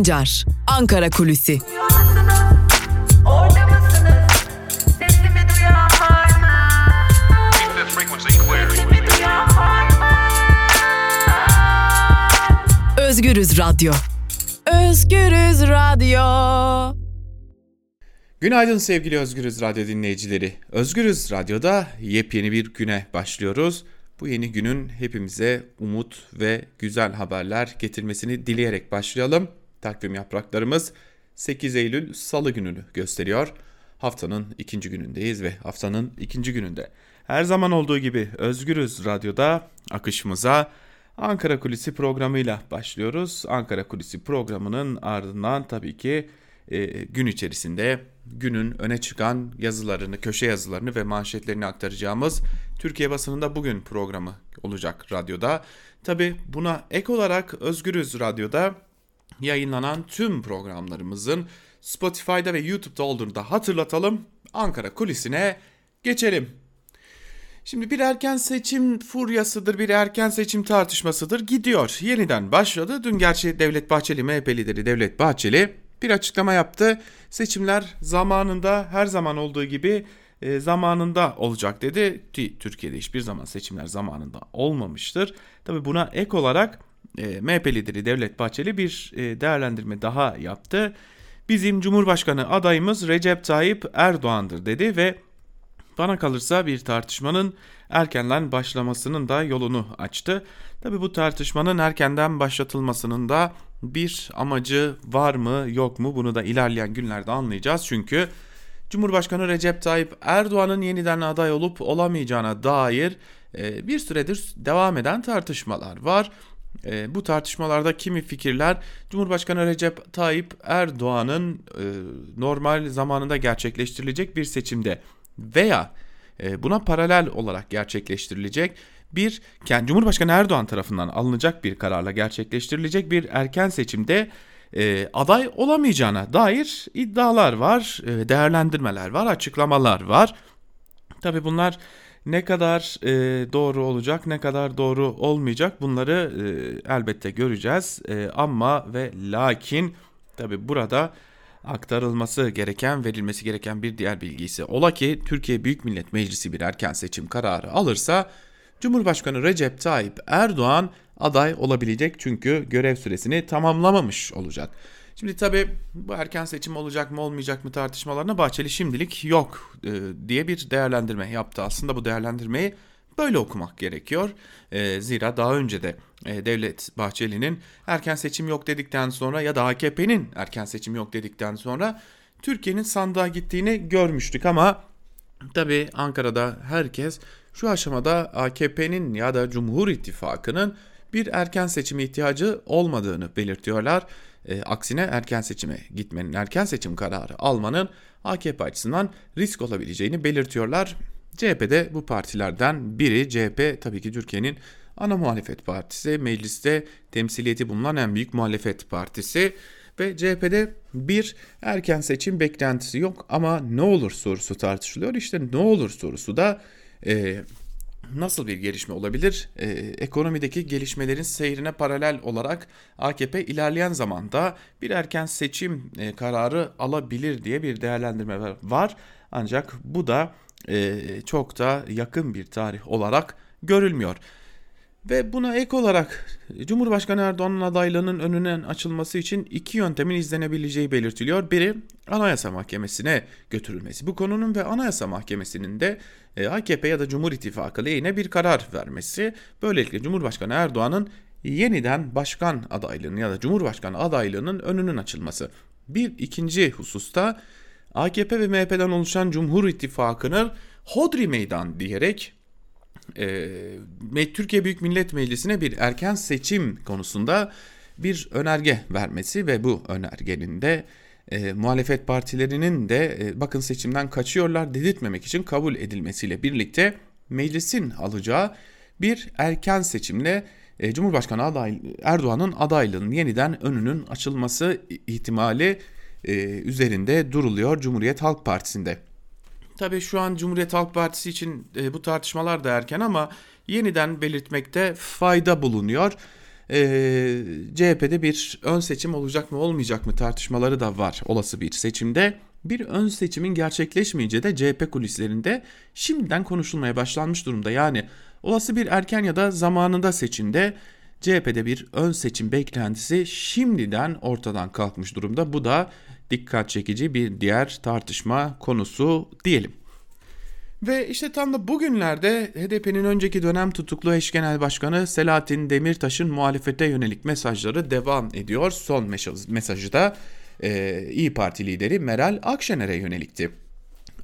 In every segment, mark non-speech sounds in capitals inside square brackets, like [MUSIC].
Sancar, Ankara Kulüsi. Özgürüz Radyo. Özgürüz Radyo. Günaydın sevgili Özgürüz Radyo dinleyicileri. Özgürüz Radyo'da yepyeni bir güne başlıyoruz. Bu yeni günün hepimize umut ve güzel haberler getirmesini dileyerek başlayalım. Takvim yapraklarımız 8 Eylül Salı gününü gösteriyor. Haftanın ikinci günündeyiz ve haftanın ikinci gününde her zaman olduğu gibi Özgürüz Radyo'da akışımıza Ankara Kulisi programıyla başlıyoruz. Ankara Kulisi programının ardından tabii ki e, gün içerisinde günün öne çıkan yazılarını, köşe yazılarını ve manşetlerini aktaracağımız Türkiye basınında bugün programı olacak radyoda. Tabi buna ek olarak Özgürüz Radyo'da yayınlanan tüm programlarımızın Spotify'da ve YouTube'da olduğunu da hatırlatalım. Ankara kulisine geçelim. Şimdi bir erken seçim furyasıdır, bir erken seçim tartışmasıdır gidiyor. Yeniden başladı. Dün gerçi Devlet Bahçeli, MHP lideri Devlet Bahçeli bir açıklama yaptı. Seçimler zamanında her zaman olduğu gibi e, zamanında olacak dedi. Türkiye'de hiçbir zaman seçimler zamanında olmamıştır. Tabi buna ek olarak e, MHP lideri Devlet Bahçeli bir e, değerlendirme daha yaptı. Bizim Cumhurbaşkanı adayımız Recep Tayyip Erdoğan'dır dedi ve bana kalırsa bir tartışmanın erkenden başlamasının da yolunu açtı. Tabi bu tartışmanın erkenden başlatılmasının da bir amacı var mı yok mu bunu da ilerleyen günlerde anlayacağız. Çünkü Cumhurbaşkanı Recep Tayyip Erdoğan'ın yeniden aday olup olamayacağına dair e, bir süredir devam eden tartışmalar var. E, bu tartışmalarda kimi fikirler Cumhurbaşkanı Recep Tayyip Erdoğan'ın e, normal zamanında gerçekleştirilecek bir seçimde veya buna paralel olarak gerçekleştirilecek bir Cumhurbaşkanı Erdoğan tarafından alınacak bir kararla gerçekleştirilecek bir erken seçimde e, aday olamayacağına dair iddialar var, e, değerlendirmeler var, açıklamalar var. Tabi bunlar ne kadar e, doğru olacak, ne kadar doğru olmayacak bunları e, elbette göreceğiz. E, ama ve lakin tabi burada aktarılması gereken, verilmesi gereken bir diğer bilgi ise ola ki Türkiye Büyük Millet Meclisi bir erken seçim kararı alırsa Cumhurbaşkanı Recep Tayyip Erdoğan aday olabilecek çünkü görev süresini tamamlamamış olacak. Şimdi tabii bu erken seçim olacak mı olmayacak mı tartışmalarına Bahçeli şimdilik yok e, diye bir değerlendirme yaptı. Aslında bu değerlendirmeyi böyle okumak gerekiyor. E, zira daha önce de e, Devlet Bahçeli'nin erken seçim yok dedikten sonra ya da AKP'nin erken seçim yok dedikten sonra Türkiye'nin sandığa gittiğini görmüştük ama tabii Ankara'da herkes şu aşamada AKP'nin ya da Cumhur İttifakı'nın bir erken seçime ihtiyacı olmadığını belirtiyorlar. E, aksine erken seçime gitmenin, erken seçim kararı almanın AKP açısından risk olabileceğini belirtiyorlar. CHP de bu partilerden biri. CHP tabii ki Türkiye'nin ana muhalefet partisi, mecliste temsiliyeti bulunan en büyük muhalefet partisi ve CHP'de bir erken seçim beklentisi yok ama ne olur sorusu tartışılıyor. İşte ne olur sorusu da e, nasıl bir gelişme olabilir? Ee, ekonomideki gelişmelerin seyrine paralel olarak AKP ilerleyen zamanda bir erken seçim e, kararı alabilir diye bir değerlendirme var. Ancak bu da e, çok da yakın bir tarih olarak görülmüyor. Ve buna ek olarak Cumhurbaşkanı Erdoğan'ın adaylığının önünün açılması için iki yöntemin izlenebileceği belirtiliyor. Biri Anayasa Mahkemesi'ne götürülmesi. Bu konunun ve Anayasa Mahkemesi'nin de e, AKP ya da Cumhur İttifakı lehine bir karar vermesi. Böylelikle Cumhurbaşkanı Erdoğan'ın yeniden başkan adaylığının ya da Cumhurbaşkanı adaylığının önünün açılması. Bir ikinci hususta AKP ve MHP'den oluşan Cumhur İttifakı'nın Hodri Meydan diyerek e, Türkiye Büyük Millet Meclisi'ne bir erken seçim konusunda bir önerge vermesi ve bu önergenin de e, muhalefet partilerinin de e, bakın seçimden kaçıyorlar dedirtmemek için kabul edilmesiyle birlikte meclisin alacağı bir erken seçimle e, Cumhurbaşkanı aday Erdoğan'ın adaylığının yeniden önünün açılması ihtimali e, üzerinde duruluyor Cumhuriyet Halk Partisi'nde. Tabii şu an Cumhuriyet Halk Partisi için e, bu tartışmalar da erken ama yeniden belirtmekte fayda bulunuyor. e, CHP'de bir ön seçim olacak mı olmayacak mı tartışmaları da var olası bir seçimde. Bir ön seçimin gerçekleşmeyince de CHP kulislerinde şimdiden konuşulmaya başlanmış durumda. Yani olası bir erken ya da zamanında seçimde CHP'de bir ön seçim beklentisi şimdiden ortadan kalkmış durumda. Bu da dikkat çekici bir diğer tartışma konusu diyelim. Ve işte tam da bugünlerde HDP'nin önceki dönem tutuklu eş genel başkanı Selahattin Demirtaş'ın muhalefete yönelik mesajları devam ediyor. Son mesajı da e, İyi Parti lideri Meral Akşener'e yönelikti.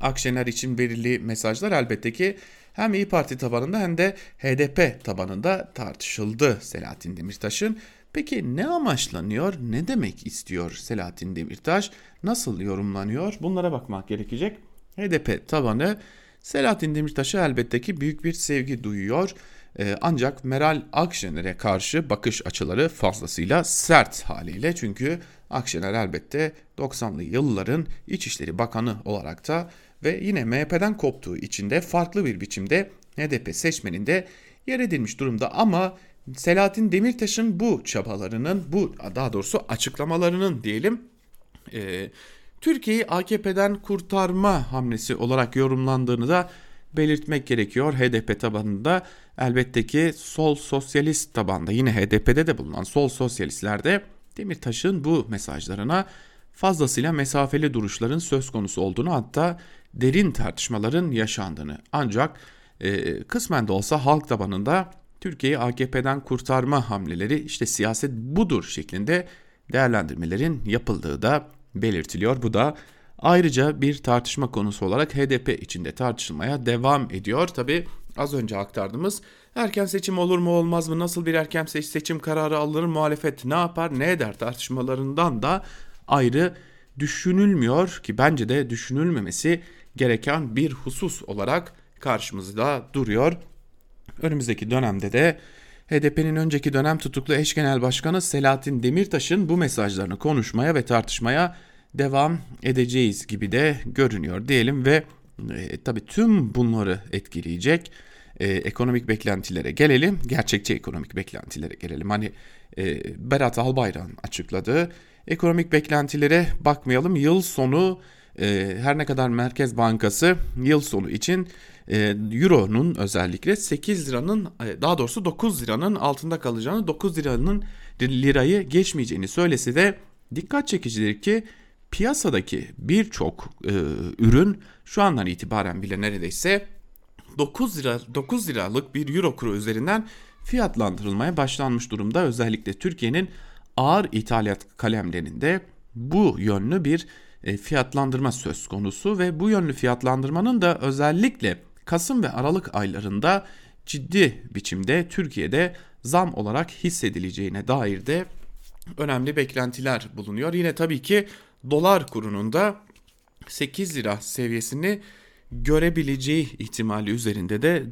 Akşener için verili mesajlar elbette ki hem İyi Parti tabanında hem de HDP tabanında tartışıldı Selahattin Demirtaş'ın. Peki ne amaçlanıyor, ne demek istiyor Selahattin Demirtaş, nasıl yorumlanıyor bunlara bakmak gerekecek. HDP tabanı Selahattin Demirtaş'a elbette ki büyük bir sevgi duyuyor. Ee, ancak Meral Akşener'e karşı bakış açıları fazlasıyla sert haliyle. Çünkü Akşener elbette 90'lı yılların İçişleri Bakanı olarak da ve yine MHP'den koptuğu için de farklı bir biçimde HDP seçmeninde yer edilmiş durumda ama Selahattin Demirtaş'ın bu çabalarının bu daha doğrusu açıklamalarının diyelim e, Türkiye'yi AKP'den kurtarma hamlesi olarak yorumlandığını da belirtmek gerekiyor. HDP tabanında elbette ki sol sosyalist tabanda yine HDP'de de bulunan sol sosyalistler de Demirtaş'ın bu mesajlarına fazlasıyla mesafeli duruşların söz konusu olduğunu hatta derin tartışmaların yaşandığını ancak e, kısmen de olsa halk tabanında Türkiye'yi AKP'den kurtarma hamleleri işte siyaset budur şeklinde değerlendirmelerin yapıldığı da belirtiliyor. Bu da ayrıca bir tartışma konusu olarak HDP içinde tartışılmaya devam ediyor. Tabi az önce aktardığımız erken seçim olur mu olmaz mı nasıl bir erken seçim kararı alınır muhalefet ne yapar ne eder tartışmalarından da ayrı düşünülmüyor ki bence de düşünülmemesi gereken bir husus olarak karşımızda duruyor. Önümüzdeki dönemde de HDP'nin önceki dönem tutuklu eş genel başkanı Selahattin Demirtaş'ın bu mesajlarını konuşmaya ve tartışmaya devam edeceğiz gibi de görünüyor diyelim ve e, tabii tüm bunları etkileyecek e, ekonomik beklentilere gelelim. Gerçekçi ekonomik beklentilere gelelim. Hani e, Berat Albayrak'ın açıkladığı ekonomik beklentilere bakmayalım. Yıl sonu e, her ne kadar Merkez Bankası yıl sonu için e, Euro'nun özellikle 8 liranın e, daha doğrusu 9 liranın altında kalacağını 9 liranın lirayı geçmeyeceğini söylese de dikkat çekicidir ki piyasadaki birçok e, ürün şu andan itibaren bile neredeyse 9 lira 9 liralık bir euro kuru üzerinden fiyatlandırılmaya başlanmış durumda. Özellikle Türkiye'nin ağır ithalat kalemlerinde bu yönlü bir fiyatlandırma söz konusu ve bu yönlü fiyatlandırmanın da özellikle Kasım ve Aralık aylarında ciddi biçimde Türkiye'de zam olarak hissedileceğine dair de önemli beklentiler bulunuyor. Yine tabii ki dolar kurunun da 8 lira seviyesini görebileceği ihtimali üzerinde de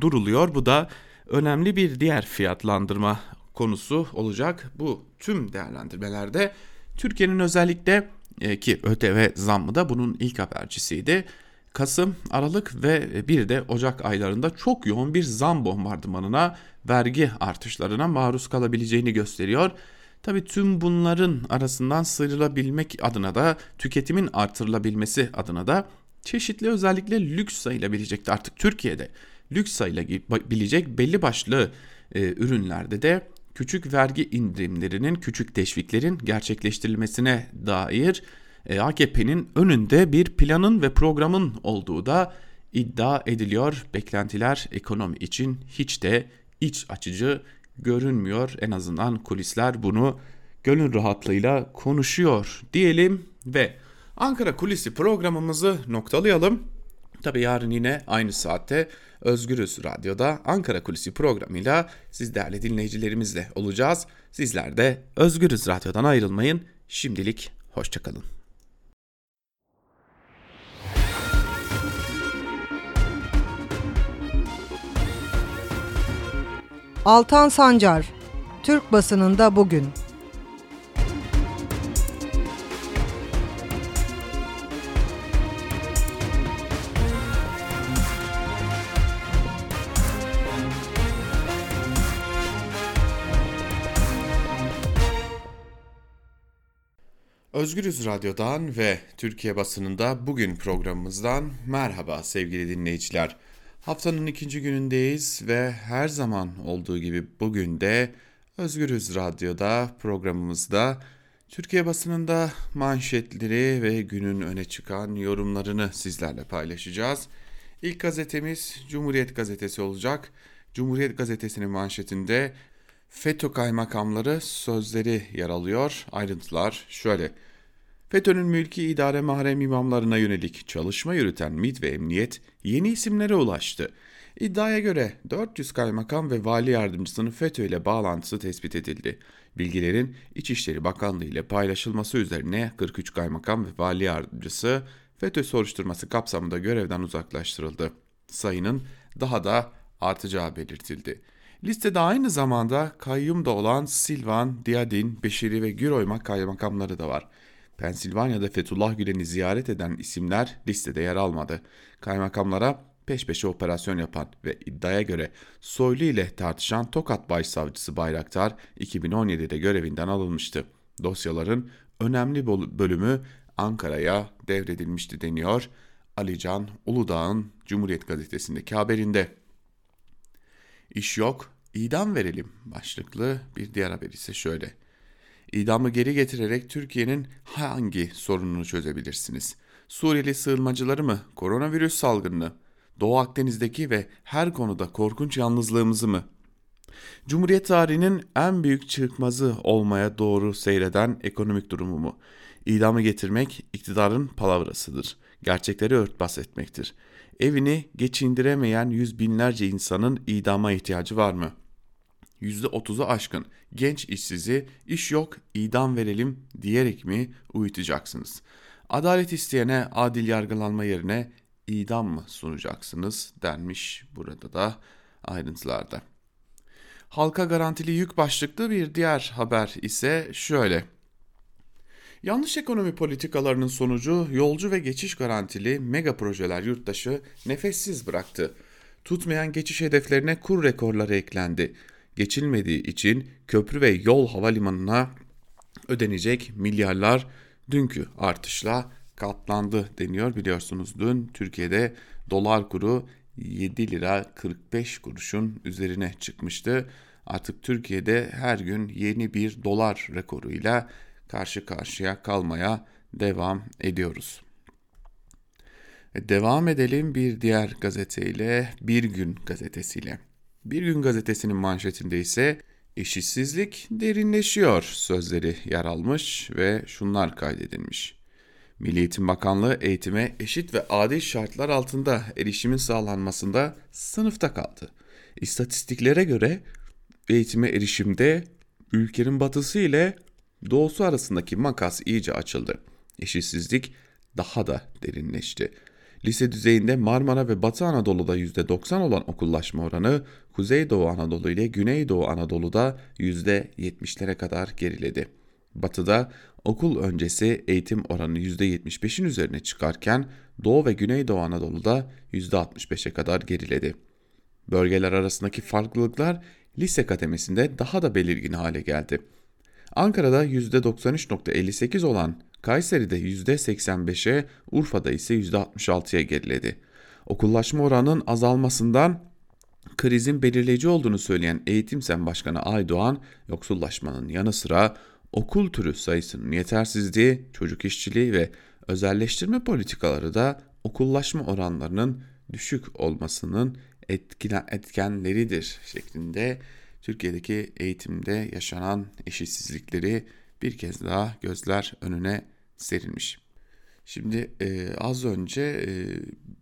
duruluyor. Bu da önemli bir diğer fiyatlandırma konusu olacak. Bu tüm değerlendirmelerde Türkiye'nin özellikle e, ki ÖTV zammı da bunun ilk habercisiydi. Kasım, Aralık ve bir de Ocak aylarında çok yoğun bir zam bombardımanına, vergi artışlarına maruz kalabileceğini gösteriyor. Tabi tüm bunların arasından sıyrılabilmek adına da tüketimin artırılabilmesi adına da çeşitli özellikle lüks sayılabilecek artık Türkiye'de lüks sayılabilecek belli başlı e, ürünlerde de küçük vergi indirimlerinin, küçük teşviklerin gerçekleştirilmesine dair e, AKP'nin önünde bir planın ve programın olduğu da iddia ediliyor. Beklentiler ekonomi için hiç de iç açıcı görünmüyor. En azından kulisler bunu gönül rahatlığıyla konuşuyor diyelim ve Ankara Kulisi programımızı noktalayalım. Tabi yarın yine aynı saatte Özgürüz Radyo'da Ankara Kulisi programıyla siz değerli dinleyicilerimizle olacağız. Sizler de Özgürüz Radyo'dan ayrılmayın. Şimdilik hoşçakalın. Altan Sancar, Türk basınında bugün. Özgürüz Radyo'dan ve Türkiye basınında bugün programımızdan merhaba sevgili dinleyiciler. Haftanın ikinci günündeyiz ve her zaman olduğu gibi bugün de Özgürüz Radyo'da programımızda Türkiye basınında manşetleri ve günün öne çıkan yorumlarını sizlerle paylaşacağız. İlk gazetemiz Cumhuriyet Gazetesi olacak. Cumhuriyet Gazetesi'nin manşetinde FETÖ kaymakamları sözleri yer alıyor. Ayrıntılar şöyle. FETÖ'nün mülki idare mahrem imamlarına yönelik çalışma yürüten MİT ve Emniyet yeni isimlere ulaştı. İddiaya göre 400 kaymakam ve vali yardımcısının FETÖ ile bağlantısı tespit edildi. Bilgilerin İçişleri Bakanlığı ile paylaşılması üzerine 43 kaymakam ve vali yardımcısı FETÖ soruşturması kapsamında görevden uzaklaştırıldı. Sayının daha da artacağı belirtildi. Listede aynı zamanda kayyum da olan Silvan, Diyadin, Beşiri ve Güroymak kaymakamları da var. Pensilvanya'da Fethullah Gülen'i ziyaret eden isimler listede yer almadı. Kaymakamlara peş peşe operasyon yapan ve iddiaya göre Soylu ile tartışan Tokat Başsavcısı Bayraktar 2017'de görevinden alınmıştı. Dosyaların önemli bölümü Ankara'ya devredilmişti deniyor Alican Uludağ'ın Cumhuriyet Gazetesi'ndeki haberinde. İş yok, idam verelim başlıklı bir diğer haber ise şöyle. İdamı geri getirerek Türkiye'nin hangi sorununu çözebilirsiniz? Suriyeli sığınmacıları mı, koronavirüs salgınını, Doğu Akdeniz'deki ve her konuda korkunç yalnızlığımızı mı? Cumhuriyet tarihinin en büyük çıkmazı olmaya doğru seyreden ekonomik durumu mu? İdamı getirmek iktidarın palavrasıdır. Gerçekleri örtbas etmektir. Evini geçindiremeyen yüz binlerce insanın idama ihtiyacı var mı? %30'u aşkın genç işsizi iş yok idam verelim diyerek mi uyutacaksınız? Adalet isteyene adil yargılanma yerine idam mı sunacaksınız denmiş burada da ayrıntılarda. Halka garantili yük başlıklı bir diğer haber ise şöyle. Yanlış ekonomi politikalarının sonucu yolcu ve geçiş garantili mega projeler yurttaşı nefessiz bıraktı. Tutmayan geçiş hedeflerine kur rekorları eklendi. Geçilmediği için köprü ve yol havalimanına ödenecek milyarlar dünkü artışla katlandı deniyor. Biliyorsunuz dün Türkiye'de dolar kuru 7 lira 45 kuruşun üzerine çıkmıştı. Artık Türkiye'de her gün yeni bir dolar rekoruyla karşı karşıya kalmaya devam ediyoruz. Devam edelim bir diğer gazeteyle, Bir Gün gazetesiyle. Bir Gün gazetesinin manşetinde ise eşitsizlik derinleşiyor sözleri yer almış ve şunlar kaydedilmiş. Milli Eğitim Bakanlığı eğitime eşit ve adil şartlar altında erişimin sağlanmasında sınıfta kaldı. İstatistiklere göre eğitime erişimde ülkenin batısı ile doğusu arasındaki makas iyice açıldı. Eşitsizlik daha da derinleşti. Lise düzeyinde Marmara ve Batı Anadolu'da %90 olan okullaşma oranı Kuzeydoğu Anadolu ile Güneydoğu Anadolu'da %70'lere kadar geriledi. Batı'da okul öncesi eğitim oranı %75'in üzerine çıkarken Doğu ve Güneydoğu Anadolu'da %65'e kadar geriledi. Bölgeler arasındaki farklılıklar lise kademesinde daha da belirgin hale geldi. Ankara'da %93.58 olan Kayseri'de %85'e, Urfa'da ise %66'ya geriledi. Okullaşma oranının azalmasından krizin belirleyici olduğunu söyleyen Eğitim Sen Başkanı Aydoğan, yoksullaşmanın yanı sıra okul türü sayısının yetersizliği, çocuk işçiliği ve özelleştirme politikaları da okullaşma oranlarının düşük olmasının etkenleridir şeklinde Türkiye'deki eğitimde yaşanan eşitsizlikleri bir kez daha gözler önüne serilmiş. Şimdi e, az önce e,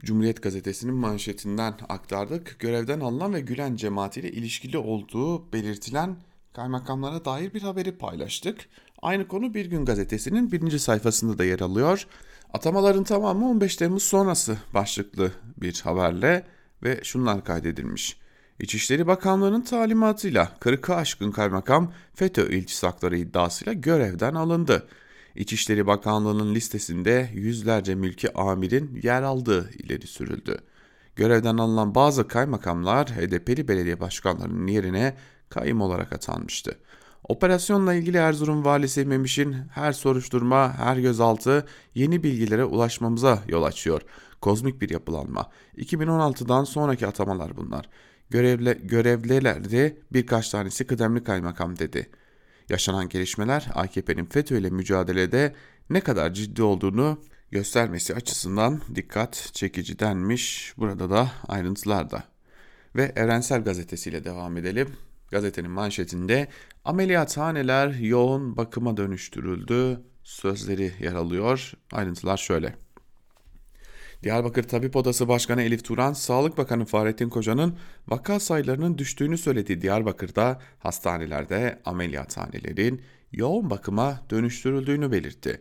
Cumhuriyet Gazetesi'nin manşetinden aktardık. Görevden alınan ve Gülen cemaatiyle ilişkili olduğu belirtilen kaymakamlara dair bir haberi paylaştık. Aynı konu Bir Gün Gazetesi'nin birinci sayfasında da yer alıyor. Atamaların tamamı 15 Temmuz sonrası başlıklı bir haberle ve şunlar kaydedilmiş. İçişleri Bakanlığı'nın talimatıyla 40'ı aşkın kaymakam FETÖ iltisakları iddiasıyla görevden alındı. İçişleri Bakanlığı'nın listesinde yüzlerce mülki amirin yer aldığı ileri sürüldü. Görevden alınan bazı kaymakamlar HDP'li belediye başkanlarının yerine kayım olarak atanmıştı. Operasyonla ilgili Erzurum valisi Memiş'in her soruşturma, her gözaltı yeni bilgilere ulaşmamıza yol açıyor. Kozmik bir yapılanma. 2016'dan sonraki atamalar bunlar. Görevle, görevlilerde birkaç tanesi kıdemli kaymakam dedi. Yaşanan gelişmeler AKP'nin FETÖ ile mücadelede ne kadar ciddi olduğunu göstermesi açısından dikkat çekici denmiş. Burada da ayrıntılar da. Ve Evrensel Gazetesi'yle devam edelim. Gazetenin manşetinde ameliyathaneler yoğun bakıma dönüştürüldü sözleri yer alıyor. Ayrıntılar şöyle. Diyarbakır Tabip Odası Başkanı Elif Turan, Sağlık Bakanı Fahrettin Koca'nın vaka sayılarının düştüğünü söylediği Diyarbakır'da hastanelerde ameliyathanelerin yoğun bakıma dönüştürüldüğünü belirtti.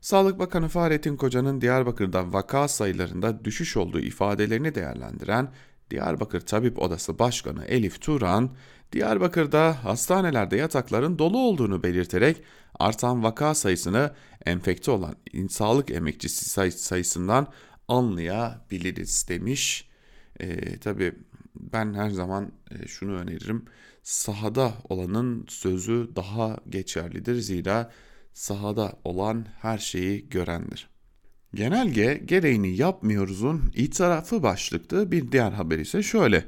Sağlık Bakanı Fahrettin Koca'nın Diyarbakır'da vaka sayılarında düşüş olduğu ifadelerini değerlendiren Diyarbakır Tabip Odası Başkanı Elif Turan, Diyarbakır'da hastanelerde yatakların dolu olduğunu belirterek artan vaka sayısını enfekte olan sağlık emekçisi sayısından anlayabiliriz demiş. E, tabii ben her zaman e, şunu öneririm. Sahada olanın sözü daha geçerlidir. Zira sahada olan her şeyi görendir. Genelge gereğini yapmıyoruzun itirafı başlıklı bir diğer haber ise şöyle.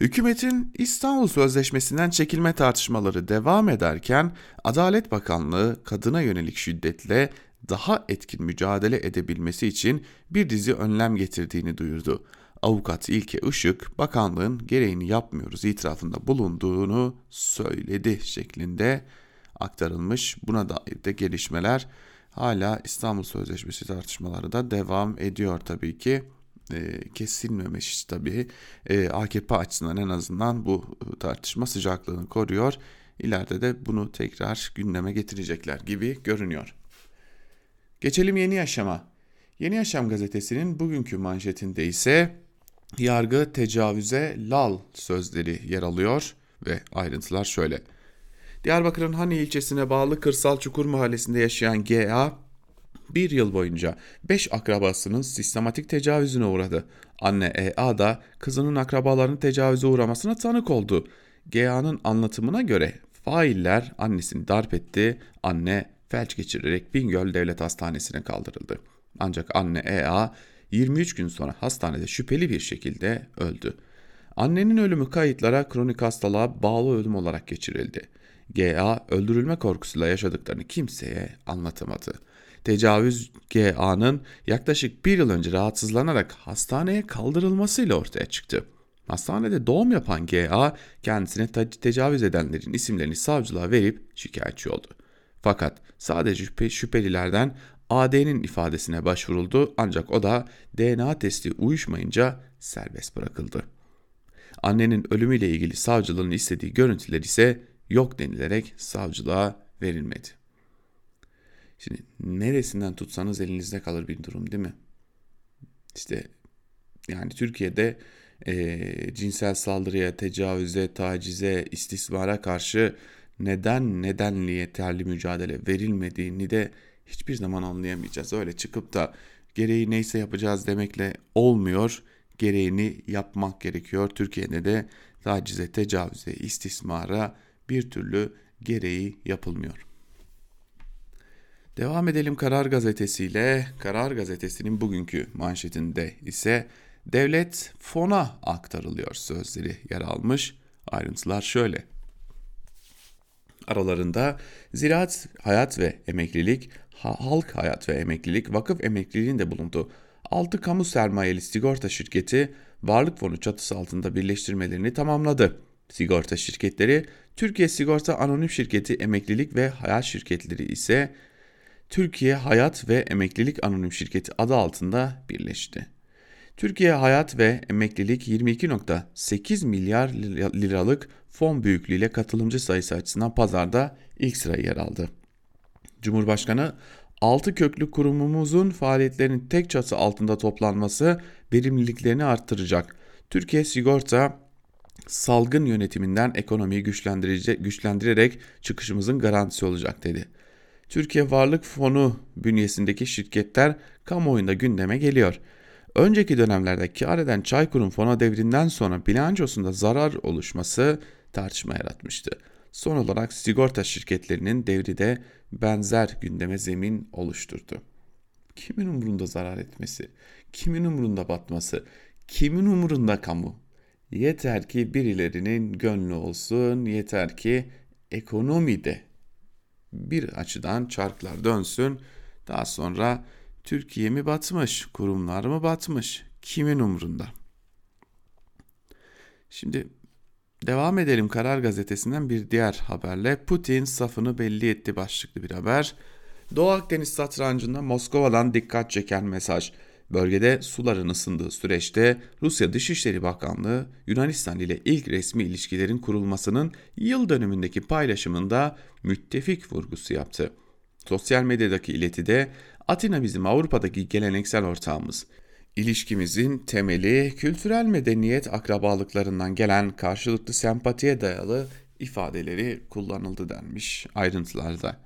Hükümetin İstanbul Sözleşmesi'nden çekilme tartışmaları devam ederken Adalet Bakanlığı kadına yönelik şiddetle daha etkin mücadele edebilmesi için bir dizi önlem getirdiğini duyurdu. Avukat İlke Işık, bakanlığın gereğini yapmıyoruz itirafında bulunduğunu söyledi şeklinde aktarılmış. Buna dair de gelişmeler hala İstanbul Sözleşmesi tartışmaları da devam ediyor tabii ki. E, kesilmemiş tabii. E, AKP açısından en azından bu tartışma sıcaklığını koruyor. İleride de bunu tekrar gündeme getirecekler gibi görünüyor. Geçelim Yeni Yaşam'a. Yeni Yaşam gazetesinin bugünkü manşetinde ise yargı tecavüze lal sözleri yer alıyor ve ayrıntılar şöyle. Diyarbakır'ın Hani ilçesine bağlı Kırsal Çukur mahallesinde yaşayan GA bir yıl boyunca 5 akrabasının sistematik tecavüzüne uğradı. Anne EA da kızının akrabalarının tecavüze uğramasına tanık oldu. GA'nın anlatımına göre failler annesini darp etti, anne felç geçirerek Bingöl Devlet Hastanesi'ne kaldırıldı. Ancak anne EA 23 gün sonra hastanede şüpheli bir şekilde öldü. Annenin ölümü kayıtlara kronik hastalığa bağlı ölüm olarak geçirildi. GA öldürülme korkusuyla yaşadıklarını kimseye anlatamadı. Tecavüz GA'nın yaklaşık bir yıl önce rahatsızlanarak hastaneye kaldırılmasıyla ortaya çıktı. Hastanede doğum yapan GA kendisine tecavüz edenlerin isimlerini savcılığa verip şikayetçi oldu. Fakat sadece şüphe, şüphelilerden AD'nin ifadesine başvuruldu ancak o da DNA testi uyuşmayınca serbest bırakıldı. Annenin ölümüyle ilgili savcılığın istediği görüntüler ise yok denilerek savcılığa verilmedi. Şimdi neresinden tutsanız elinizde kalır bir durum değil mi? İşte yani Türkiye'de e, cinsel saldırıya, tecavüze, tacize, istismara karşı neden nedenli yeterli mücadele verilmediğini de hiçbir zaman anlayamayacağız. Öyle çıkıp da gereği neyse yapacağız demekle olmuyor. Gereğini yapmak gerekiyor. Türkiye'de de tacize, tecavüze, istismara bir türlü gereği yapılmıyor. Devam edelim Karar Gazetesi ile. Karar Gazetesi'nin bugünkü manşetinde ise devlet fona aktarılıyor sözleri yer almış. Ayrıntılar şöyle. Aralarında ziraat hayat ve emeklilik, halk hayat ve emeklilik, vakıf emekliliğinin de bulunduğu 6 kamu sermayeli sigorta şirketi varlık fonu çatısı altında birleştirmelerini tamamladı. Sigorta şirketleri Türkiye Sigorta Anonim Şirketi Emeklilik ve Hayat Şirketleri ise Türkiye Hayat ve Emeklilik Anonim Şirketi adı altında birleşti. Türkiye Hayat ve Emeklilik 22.8 milyar liralık fon büyüklüğüyle katılımcı sayısı açısından pazarda ilk sıraya yer aldı. Cumhurbaşkanı 6 köklü kurumumuzun faaliyetlerinin tek çatı altında toplanması verimliliklerini arttıracak. Türkiye Sigorta salgın yönetiminden ekonomiyi güçlendirerek çıkışımızın garantisi olacak dedi. Türkiye Varlık Fonu bünyesindeki şirketler kamuoyunda gündeme geliyor. Önceki dönemlerde kar eden Çaykur'un fona devrinden sonra bilançosunda zarar oluşması tartışma yaratmıştı. son olarak sigorta şirketlerinin devri de benzer gündeme zemin oluşturdu. Kimin umurunda zarar etmesi? Kimin umurunda batması? Kimin umurunda kamu? Yeter ki birilerinin gönlü olsun, yeter ki ekonomide bir açıdan çarklar dönsün. Daha sonra Türkiye mi batmış, kurumlar mı batmış? Kimin umurunda? Şimdi devam edelim Karar Gazetesi'nden bir diğer haberle. Putin safını belli etti başlıklı bir haber. Doğu Akdeniz satrancında Moskova'dan dikkat çeken mesaj. Bölgede suların ısındığı süreçte Rusya Dışişleri Bakanlığı Yunanistan ile ilk resmi ilişkilerin kurulmasının yıl dönümündeki paylaşımında müttefik vurgusu yaptı. Sosyal medyadaki iletide Atina bizim Avrupa'daki geleneksel ortağımız. İlişkimizin temeli kültürel medeniyet akrabalıklarından gelen karşılıklı sempatiye dayalı ifadeleri kullanıldı denmiş ayrıntılarda.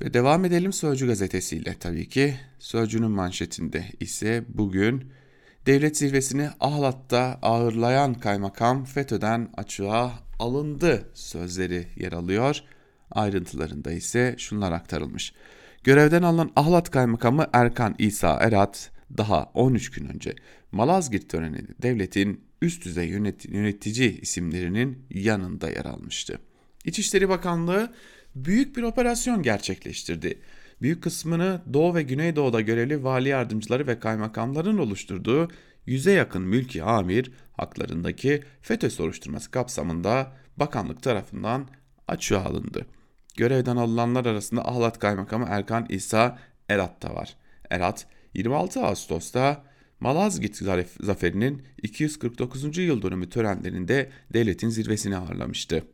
Ve devam edelim Sözcü gazetesiyle tabii ki. Sözcü'nün manşetinde ise bugün devlet zirvesini Ahlat'ta ağırlayan kaymakam FETÖ'den açığa alındı sözleri yer alıyor. Ayrıntılarında ise şunlar aktarılmış. Görevden alınan Ahlat Kaymakamı Erkan İsa Erat daha 13 gün önce Malazgirt töreninde devletin üst düzey yönetici isimlerinin yanında yer almıştı. İçişleri Bakanlığı büyük bir operasyon gerçekleştirdi. Büyük kısmını Doğu ve Güneydoğu'da görevli vali yardımcıları ve kaymakamların oluşturduğu yüze yakın mülki amir haklarındaki FETÖ soruşturması kapsamında bakanlık tarafından açığa alındı. Görevden alınanlar arasında Ahlat Kaymakamı Erkan İsa Erat da var. Erat 26 Ağustos'ta Malazgirt zaferinin 249. yıl dönümü törenlerinde devletin zirvesini ağırlamıştı.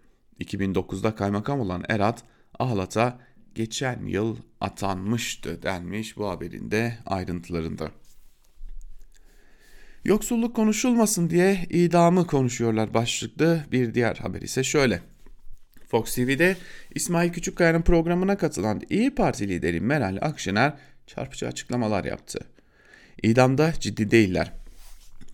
2009'da kaymakam olan Erat Ahlat'a geçen yıl atanmıştı denmiş bu haberin de ayrıntılarında. Yoksulluk konuşulmasın diye idamı konuşuyorlar başlıklı bir diğer haber ise şöyle. Fox TV'de İsmail Küçükkaya'nın programına katılan İyi Parti lideri Meral Akşener çarpıcı açıklamalar yaptı. İdamda ciddi değiller.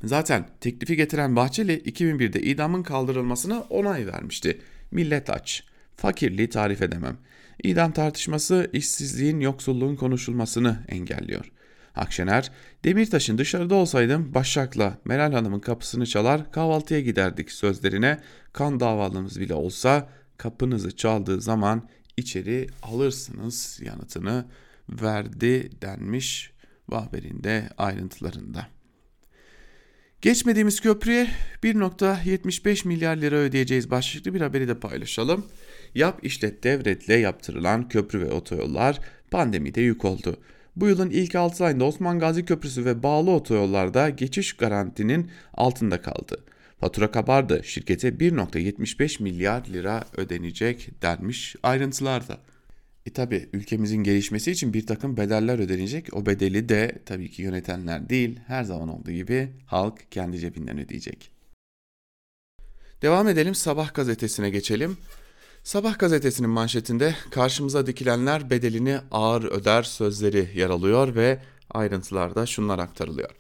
Zaten teklifi getiren Bahçeli 2001'de idamın kaldırılmasına onay vermişti. Millet aç. Fakirliği tarif edemem. İdam tartışması işsizliğin, yoksulluğun konuşulmasını engelliyor. Akşener, Demirtaş'ın dışarıda olsaydım Başak'la Meral Hanım'ın kapısını çalar kahvaltıya giderdik sözlerine kan davalımız bile olsa kapınızı çaldığı zaman içeri alırsınız yanıtını verdi denmiş bu haberin de ayrıntılarında. Geçmediğimiz köprüye 1.75 milyar lira ödeyeceğiz başlıklı bir haberi de paylaşalım. Yap işlet devretle yaptırılan köprü ve otoyollar pandemide yük oldu. Bu yılın ilk 6 ayında Osman Gazi Köprüsü ve bağlı otoyollarda geçiş garantinin altında kaldı. Fatura kabardı. Şirkete 1.75 milyar lira ödenecek denmiş ayrıntılarda. E tabi ülkemizin gelişmesi için bir takım bedeller ödenecek. O bedeli de tabii ki yönetenler değil her zaman olduğu gibi halk kendi cebinden ödeyecek. Devam edelim Sabah gazetesine geçelim. Sabah gazetesinin manşetinde karşımıza dikilenler bedelini ağır öder sözleri yer alıyor ve ayrıntılarda şunlar aktarılıyor.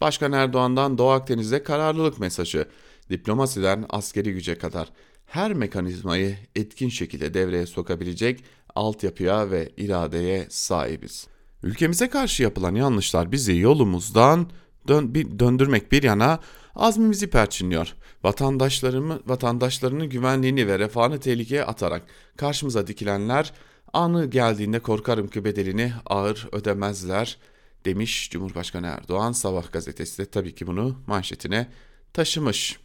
Başkan Erdoğan'dan Doğu Akdeniz'de kararlılık mesajı, diplomasiden askeri güce kadar her mekanizmayı etkin şekilde devreye sokabilecek altyapıya ve iradeye sahibiz. Ülkemize karşı yapılan yanlışlar bizi yolumuzdan dön döndürmek bir yana azmimizi perçinliyor. Vatandaşlarımı, vatandaşlarının güvenliğini ve refahını tehlikeye atarak karşımıza dikilenler anı geldiğinde korkarım ki bedelini ağır ödemezler demiş Cumhurbaşkanı Erdoğan. Sabah gazetesi de tabii ki bunu manşetine taşımış.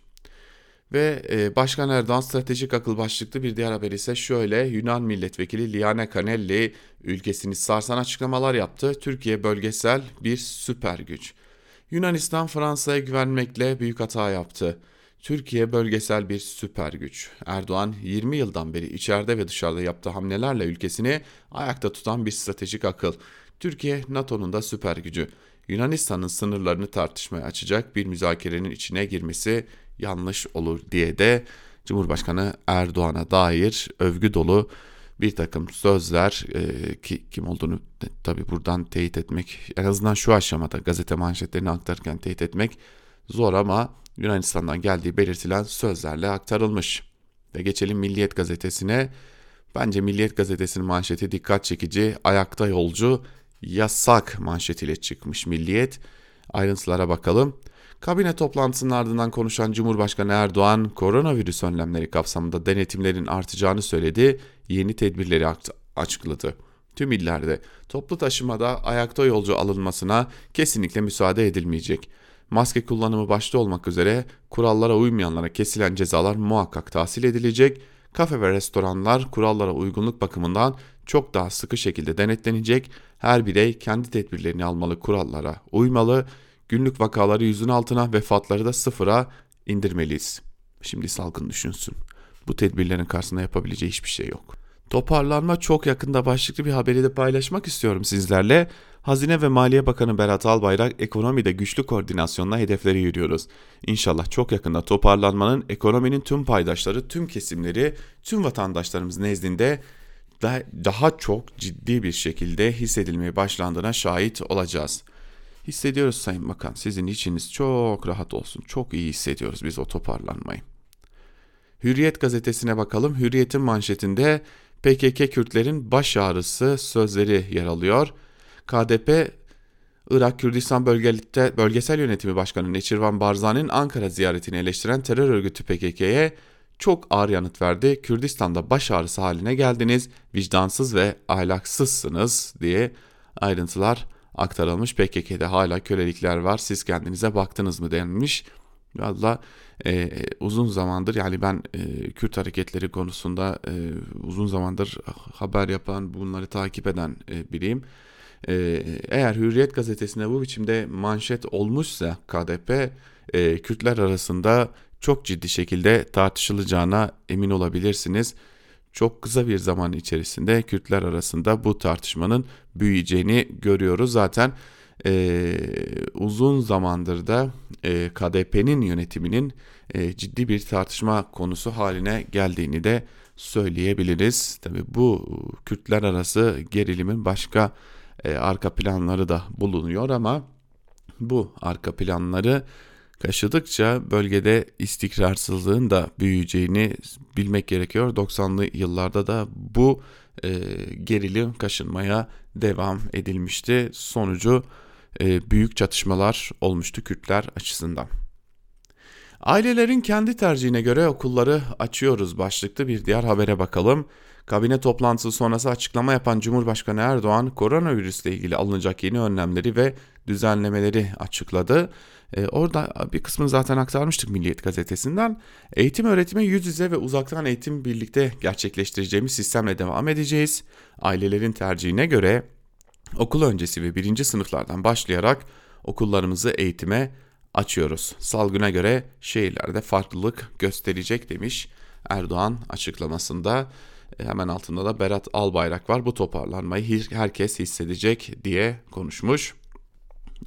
Ve e, Başkan Erdoğan stratejik akıl başlıklı bir diğer haber ise şöyle Yunan milletvekili Liane Canelli ülkesini sarsan açıklamalar yaptı. Türkiye bölgesel bir süper güç. Yunanistan Fransa'ya güvenmekle büyük hata yaptı. Türkiye bölgesel bir süper güç. Erdoğan 20 yıldan beri içeride ve dışarıda yaptığı hamlelerle ülkesini ayakta tutan bir stratejik akıl. Türkiye NATO'nun da süper gücü. Yunanistan'ın sınırlarını tartışmaya açacak bir müzakerenin içine girmesi yanlış olur diye de Cumhurbaşkanı Erdoğan'a dair övgü dolu bir takım sözler e, ki kim olduğunu tabi buradan teyit etmek en azından şu aşamada gazete manşetlerini aktarırken teyit etmek zor ama Yunanistan'dan geldiği belirtilen sözlerle aktarılmış. Ve geçelim Milliyet gazetesine. Bence Milliyet gazetesinin manşeti dikkat çekici. Ayakta yolcu yasak manşetiyle çıkmış Milliyet. Ayrıntılara bakalım. Kabine toplantısının ardından konuşan Cumhurbaşkanı Erdoğan koronavirüs önlemleri kapsamında denetimlerin artacağını söyledi. Yeni tedbirleri açıkladı. Tüm illerde toplu taşımada ayakta yolcu alınmasına kesinlikle müsaade edilmeyecek. Maske kullanımı başta olmak üzere kurallara uymayanlara kesilen cezalar muhakkak tahsil edilecek. Kafe ve restoranlar kurallara uygunluk bakımından çok daha sıkı şekilde denetlenecek. Her birey kendi tedbirlerini almalı, kurallara uymalı. Günlük vakaları yüzün altına, vefatları da sıfıra indirmeliyiz. Şimdi salgın düşünsün. Bu tedbirlerin karşısında yapabileceği hiçbir şey yok. Toparlanma çok yakında başlıklı bir haberi de paylaşmak istiyorum sizlerle. Hazine ve Maliye Bakanı Berat Albayrak ekonomide güçlü koordinasyonla hedefleri yürüyoruz. İnşallah çok yakında toparlanmanın ekonominin tüm paydaşları, tüm kesimleri, tüm vatandaşlarımız nezdinde daha çok ciddi bir şekilde hissedilmeye başlandığına şahit olacağız. Hissediyoruz Sayın Bakan. Sizin içiniz çok rahat olsun. Çok iyi hissediyoruz biz o toparlanmayı. Hürriyet gazetesine bakalım. Hürriyet'in manşetinde PKK Kürtlerin baş ağrısı sözleri yer alıyor. KDP Irak Kürdistan Bölgesel Yönetimi Başkanı Neçirvan Barzani'nin Ankara ziyaretini eleştiren terör örgütü PKK'ye çok ağır yanıt verdi. Kürdistan'da baş ağrısı haline geldiniz, vicdansız ve ahlaksızsınız diye ayrıntılar aktarılmış. PKK'de hala kölelikler var. Siz kendinize baktınız mı denilmiş. Valla e, uzun zamandır yani ben e, Kürt hareketleri konusunda e, uzun zamandır haber yapan bunları takip eden e, biriyim. E, eğer Hürriyet gazetesinde bu biçimde manşet olmuşsa KDP e, Kürtler arasında çok ciddi şekilde tartışılacağına emin olabilirsiniz. Çok kısa bir zaman içerisinde Kürtler arasında bu tartışmanın büyüyeceğini görüyoruz. Zaten e, uzun zamandır da e, KDP'nin yönetiminin e, ciddi bir tartışma konusu haline geldiğini de söyleyebiliriz. Tabi bu Kürtler arası gerilimin başka e, arka planları da bulunuyor ama bu arka planları kaşıdıkça bölgede istikrarsızlığın da büyüyeceğini bilmek gerekiyor. 90'lı yıllarda da bu e, gerilim kaşınmaya devam edilmişti. Sonucu büyük çatışmalar olmuştu Kürtler açısından. Ailelerin kendi tercihine göre okulları açıyoruz başlıklı bir diğer habere bakalım. Kabine toplantısı sonrası açıklama yapan Cumhurbaşkanı Erdoğan koronavirüsle ilgili alınacak yeni önlemleri ve düzenlemeleri açıkladı. Ee, orada bir kısmını zaten aktarmıştık Milliyet gazetesinden. Eğitim öğretime yüz yüze ve uzaktan eğitim birlikte gerçekleştireceğimiz sistemle devam edeceğiz. Ailelerin tercihine göre okul öncesi ve birinci sınıflardan başlayarak okullarımızı eğitime açıyoruz. Salgına göre şehirlerde farklılık gösterecek demiş Erdoğan açıklamasında. E, hemen altında da Berat Albayrak var. Bu toparlanmayı herkes hissedecek diye konuşmuş.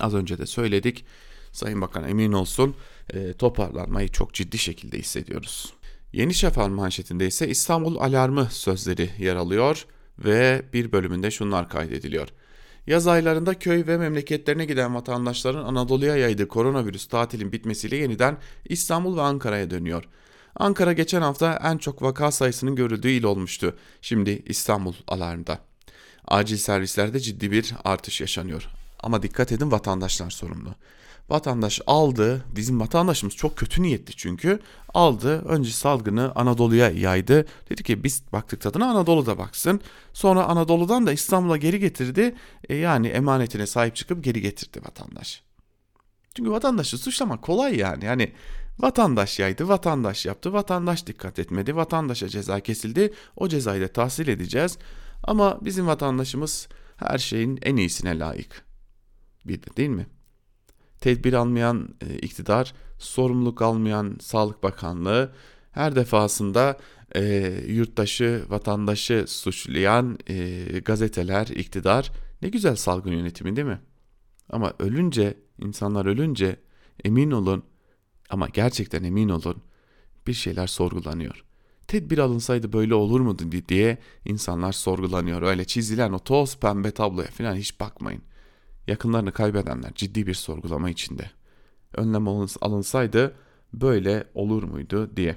Az önce de söyledik. Sayın Bakan emin olsun e, toparlanmayı çok ciddi şekilde hissediyoruz. Yeni Şafak manşetinde ise İstanbul alarmı sözleri yer alıyor ve bir bölümünde şunlar kaydediliyor. Yaz aylarında köy ve memleketlerine giden vatandaşların Anadolu'ya yaydığı koronavirüs tatilin bitmesiyle yeniden İstanbul ve Ankara'ya dönüyor. Ankara geçen hafta en çok vaka sayısının görüldüğü il olmuştu. Şimdi İstanbul alarmda. Acil servislerde ciddi bir artış yaşanıyor. Ama dikkat edin vatandaşlar sorumlu. Vatandaş aldı, bizim vatandaşımız çok kötü niyetli çünkü aldı önce salgını Anadolu'ya yaydı. Dedi ki biz baktık tadına Anadolu'da baksın. Sonra Anadolu'dan da İstanbul'a geri getirdi. E yani emanetine sahip çıkıp geri getirdi vatandaş. Çünkü vatandaşı suçlamak kolay yani. Yani vatandaş yaydı, vatandaş yaptı, vatandaş dikkat etmedi, vatandaşa ceza kesildi. O cezayı da tahsil edeceğiz. Ama bizim vatandaşımız her şeyin en iyisine layık. Bir de değil mi? Tedbir almayan e, iktidar, sorumluluk almayan Sağlık Bakanlığı her defasında e, yurttaşı, vatandaşı suçlayan e, gazeteler, iktidar ne güzel salgın yönetimi değil mi? Ama ölünce, insanlar ölünce emin olun ama gerçekten emin olun bir şeyler sorgulanıyor. Tedbir alınsaydı böyle olur muydu diye insanlar sorgulanıyor. Öyle çizilen o toz pembe tabloya falan hiç bakmayın yakınlarını kaybedenler ciddi bir sorgulama içinde. Önlem alınsaydı böyle olur muydu diye.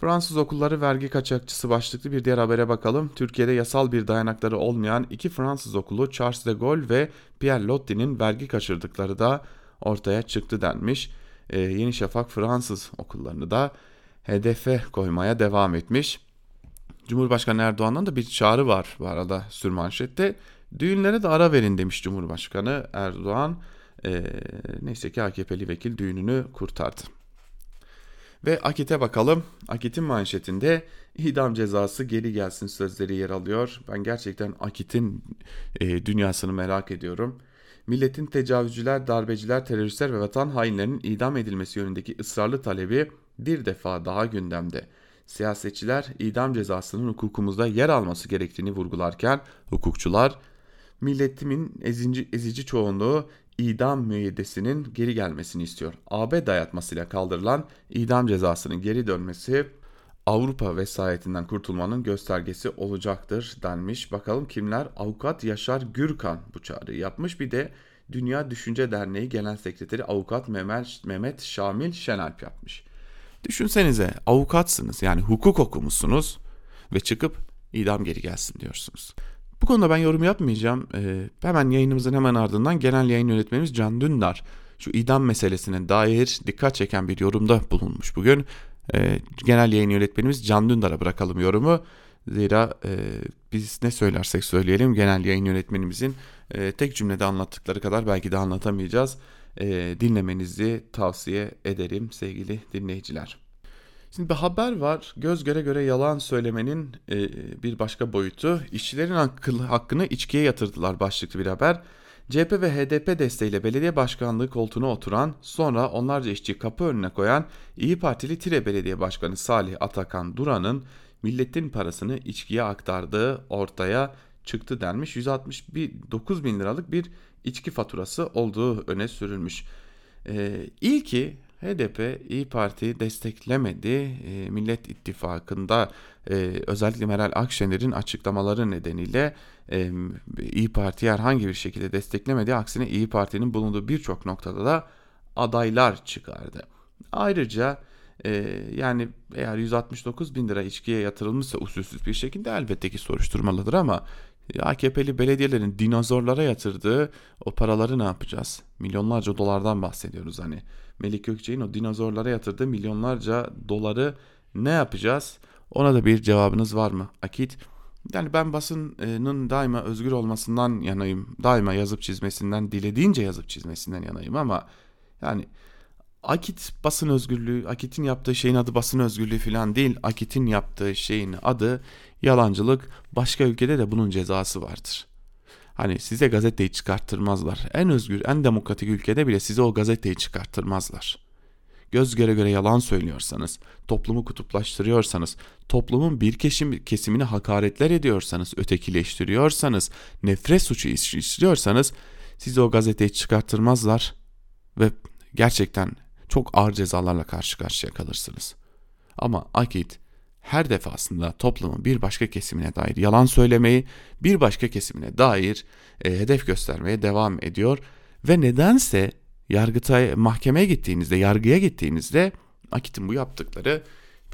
Fransız okulları vergi kaçakçısı başlıklı bir diğer habere bakalım. Türkiye'de yasal bir dayanakları olmayan iki Fransız okulu Charles de Gaulle ve Pierre Loti'nin vergi kaçırdıkları da ortaya çıktı denmiş. Ee, Yeni Şafak Fransız okullarını da hedefe koymaya devam etmiş. Cumhurbaşkanı Erdoğan'dan da bir çağrı var bu arada sürmanşette. Düğünlere de ara verin demiş Cumhurbaşkanı Erdoğan. Ee, neyse ki AKP'li vekil düğününü kurtardı. Ve Akit'e bakalım. Akit'in manşetinde idam cezası geri gelsin sözleri yer alıyor. Ben gerçekten Akit'in e, dünyasını merak ediyorum. Milletin tecavüzcüler, darbeciler, teröristler ve vatan hainlerinin idam edilmesi yönündeki ısrarlı talebi bir defa daha gündemde. Siyasetçiler idam cezasının hukukumuzda yer alması gerektiğini vurgularken hukukçular milletimin ezici, ezici çoğunluğu idam müeyyidesinin geri gelmesini istiyor. AB dayatmasıyla kaldırılan idam cezasının geri dönmesi Avrupa vesayetinden kurtulmanın göstergesi olacaktır denmiş. Bakalım kimler? Avukat Yaşar Gürkan bu çağrıyı yapmış. Bir de Dünya Düşünce Derneği Genel Sekreteri Avukat Mehmet Şamil Şenalp yapmış. Düşünsenize avukatsınız yani hukuk okumuşsunuz ve çıkıp idam geri gelsin diyorsunuz. Bu konuda ben yorum yapmayacağım. Ee, hemen yayınımızın hemen ardından genel yayın yönetmenimiz Can Dündar şu idam meselesine dair dikkat çeken bir yorumda bulunmuş bugün. Ee, genel yayın yönetmenimiz Can Dündar'a bırakalım yorumu. Zira e, biz ne söylersek söyleyelim genel yayın yönetmenimizin e, tek cümlede anlattıkları kadar belki de anlatamayacağız. E, dinlemenizi tavsiye ederim sevgili dinleyiciler. Şimdi bir haber var. Göz göre göre yalan söylemenin e, bir başka boyutu. İşçilerin hakkı, hakkını içkiye yatırdılar başlıklı bir haber. CHP ve HDP desteğiyle belediye başkanlığı koltuğuna oturan, sonra onlarca işçi kapı önüne koyan İyi Partili Tire Belediye Başkanı Salih Atakan Duran'ın milletin parasını içkiye aktardığı ortaya çıktı denmiş. 169 bin liralık bir içki faturası olduğu öne sürülmüş. Ee, ilki HDP İyi Parti desteklemedi. E, Millet İttifakı'nda e, özellikle Meral Akşener'in açıklamaları nedeniyle e, İyi Parti herhangi bir şekilde desteklemedi. Aksine İyi Parti'nin bulunduğu birçok noktada da adaylar çıkardı. Ayrıca e, yani eğer 169 bin lira içkiye yatırılmışsa usulsüz bir şekilde elbette ki soruşturmalıdır ama AKP'li belediyelerin dinozorlara yatırdığı o paraları ne yapacağız? Milyonlarca dolardan bahsediyoruz hani. Melik Gökçe'nin o dinozorlara yatırdığı milyonlarca doları ne yapacağız? Ona da bir cevabınız var mı? Akit. Yani ben basının daima özgür olmasından yanayım. Daima yazıp çizmesinden, dilediğince yazıp çizmesinden yanayım ama yani Akit basın özgürlüğü, Akit'in yaptığı şeyin adı basın özgürlüğü falan değil. Akit'in yaptığı şeyin adı yalancılık. Başka ülkede de bunun cezası vardır. Hani size gazeteyi çıkarttırmazlar. En özgür, en demokratik ülkede bile size o gazeteyi çıkarttırmazlar. Göz göre göre yalan söylüyorsanız, toplumu kutuplaştırıyorsanız, toplumun bir kesim, kesimini hakaretler ediyorsanız, ötekileştiriyorsanız, nefret suçu işliyorsanız size o gazeteyi çıkarttırmazlar ve gerçekten çok ağır cezalarla karşı karşıya kalırsınız. Ama Akit her defasında toplumun bir başka kesimine dair yalan söylemeyi, bir başka kesimine dair e, hedef göstermeye devam ediyor ve nedense yargıtay mahkemeye gittiğinizde, yargıya gittiğinizde Akit'in bu yaptıkları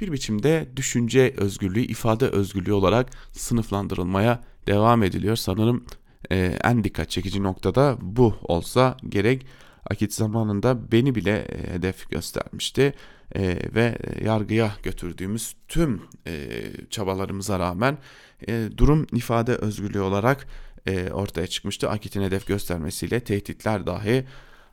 bir biçimde düşünce özgürlüğü, ifade özgürlüğü olarak sınıflandırılmaya devam ediliyor. Sanırım e, en dikkat çekici noktada bu olsa gerek. Akit zamanında beni bile e, hedef göstermişti e, ve yargıya götürdüğümüz tüm e, çabalarımıza rağmen e, durum ifade özgürlüğü olarak e, ortaya çıkmıştı. Akit'in hedef göstermesiyle tehditler dahi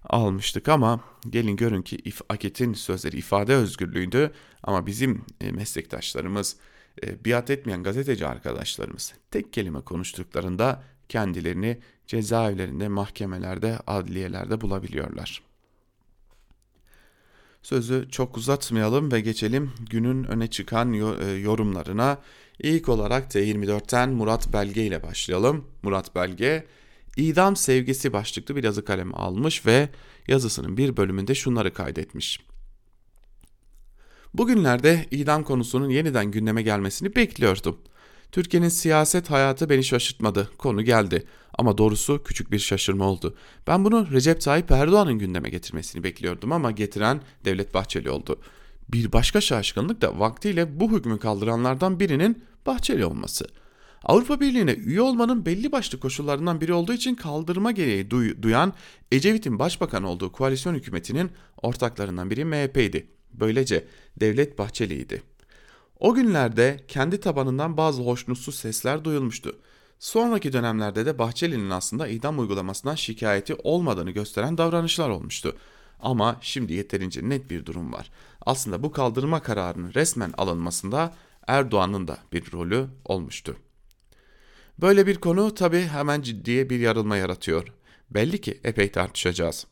almıştık ama gelin görün ki Akit'in sözleri ifade özgürlüğüydü ama bizim e, meslektaşlarımız e, biat etmeyen gazeteci arkadaşlarımız tek kelime konuştuklarında kendilerini cezaevlerinde, mahkemelerde, adliyelerde bulabiliyorlar. Sözü çok uzatmayalım ve geçelim günün öne çıkan e, yorumlarına. İlk olarak T24'ten Murat Belge ile başlayalım. Murat Belge, idam sevgisi başlıklı bir yazı kalemi almış ve yazısının bir bölümünde şunları kaydetmiş. Bugünlerde idam konusunun yeniden gündeme gelmesini bekliyordum. Türkiye'nin siyaset hayatı beni şaşırtmadı. Konu geldi. Ama doğrusu küçük bir şaşırma oldu. Ben bunu Recep Tayyip Erdoğan'ın gündeme getirmesini bekliyordum ama getiren Devlet Bahçeli oldu. Bir başka şaşkınlık da vaktiyle bu hükmü kaldıranlardan birinin Bahçeli olması. Avrupa Birliği'ne üye olmanın belli başlı koşullarından biri olduğu için kaldırma gereği duy duyan Ecevit'in başbakan olduğu koalisyon hükümetinin ortaklarından biri MHP'ydi. Böylece Devlet Bahçeli'ydi. O günlerde kendi tabanından bazı hoşnutsuz sesler duyulmuştu. Sonraki dönemlerde de Bahçeli'nin aslında idam uygulamasından şikayeti olmadığını gösteren davranışlar olmuştu. Ama şimdi yeterince net bir durum var. Aslında bu kaldırma kararının resmen alınmasında Erdoğan'ın da bir rolü olmuştu. Böyle bir konu tabi hemen ciddiye bir yarılma yaratıyor. Belli ki epey tartışacağız.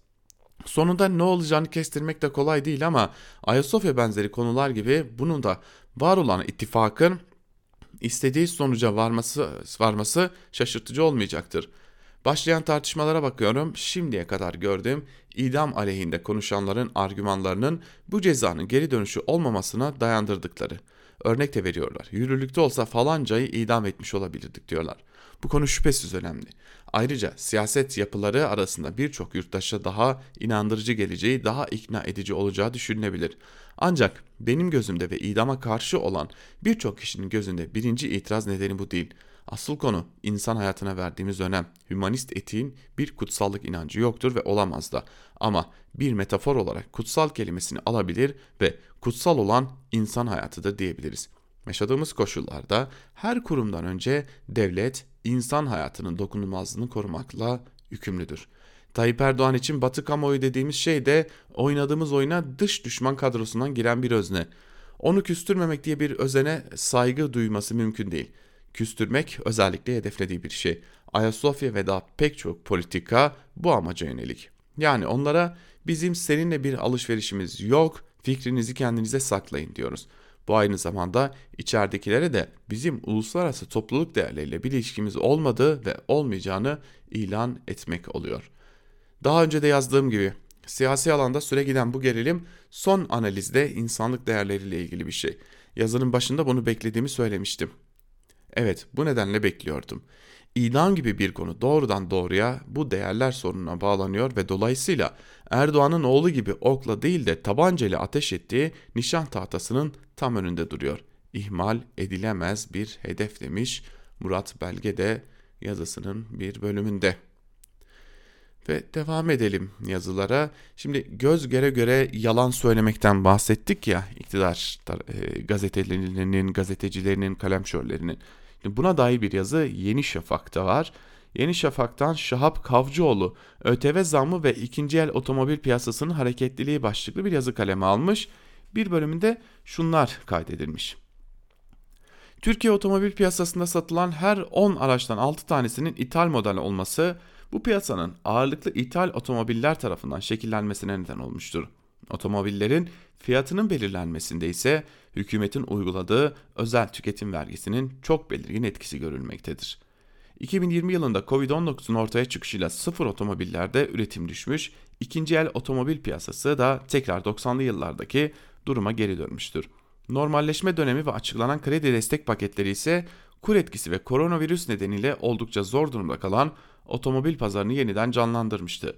Sonunda ne olacağını kestirmek de kolay değil ama Ayasofya benzeri konular gibi bunun da var olan ittifakın istediği sonuca varması, varması şaşırtıcı olmayacaktır. Başlayan tartışmalara bakıyorum. Şimdiye kadar gördüğüm idam aleyhinde konuşanların argümanlarının bu cezanın geri dönüşü olmamasına dayandırdıkları. Örnek de veriyorlar. Yürürlükte olsa falancayı idam etmiş olabilirdik diyorlar. Bu konu şüphesiz önemli. Ayrıca siyaset yapıları arasında birçok yurttaşa daha inandırıcı geleceği, daha ikna edici olacağı düşünülebilir. Ancak benim gözümde ve idama karşı olan birçok kişinin gözünde birinci itiraz nedeni bu değil. Asıl konu insan hayatına verdiğimiz önem. Hümanist etiğin bir kutsallık inancı yoktur ve olamaz da. Ama bir metafor olarak kutsal kelimesini alabilir ve kutsal olan insan hayatıdır diyebiliriz. Yaşadığımız koşullarda her kurumdan önce devlet insan hayatının dokunulmazlığını korumakla yükümlüdür. Tayyip Erdoğan için batı kamuoyu dediğimiz şey de oynadığımız oyuna dış düşman kadrosundan giren bir özne. Onu küstürmemek diye bir özene saygı duyması mümkün değil. Küstürmek özellikle hedeflediği bir şey. Ayasofya ve daha pek çok politika bu amaca yönelik. Yani onlara bizim seninle bir alışverişimiz yok, fikrinizi kendinize saklayın diyoruz. Bu aynı zamanda içeridekilere de bizim uluslararası topluluk değerleriyle bir ilişkimiz olmadığı ve olmayacağını ilan etmek oluyor. Daha önce de yazdığım gibi siyasi alanda süre giden bu gerilim son analizde insanlık değerleriyle ilgili bir şey. Yazının başında bunu beklediğimi söylemiştim. Evet bu nedenle bekliyordum. İdam gibi bir konu doğrudan doğruya bu değerler sorununa bağlanıyor ve dolayısıyla Erdoğan'ın oğlu gibi okla değil de tabancayla ateş ettiği nişan tahtasının tam önünde duruyor. İhmal edilemez bir hedef demiş Murat Belge de yazısının bir bölümünde. Ve devam edelim yazılara. Şimdi göz göre göre yalan söylemekten bahsettik ya iktidar e, gazetelerinin, gazetecilerinin, kalemşörlerinin. Buna dair bir yazı Yeni Şafak'ta var. Yeni Şafak'tan Şahap Kavcıoğlu ÖTV zammı ve ikinci el otomobil piyasasının hareketliliği başlıklı bir yazı kaleme almış. Bir bölümünde şunlar kaydedilmiş. Türkiye otomobil piyasasında satılan her 10 araçtan 6 tanesinin ithal model olması bu piyasanın ağırlıklı ithal otomobiller tarafından şekillenmesine neden olmuştur. Otomobillerin fiyatının belirlenmesinde ise hükümetin uyguladığı özel tüketim vergisinin çok belirgin etkisi görülmektedir. 2020 yılında Covid-19'un ortaya çıkışıyla sıfır otomobillerde üretim düşmüş, ikinci el otomobil piyasası da tekrar 90'lı yıllardaki duruma geri dönmüştür. Normalleşme dönemi ve açıklanan kredi destek paketleri ise kur etkisi ve koronavirüs nedeniyle oldukça zor durumda kalan otomobil pazarını yeniden canlandırmıştı.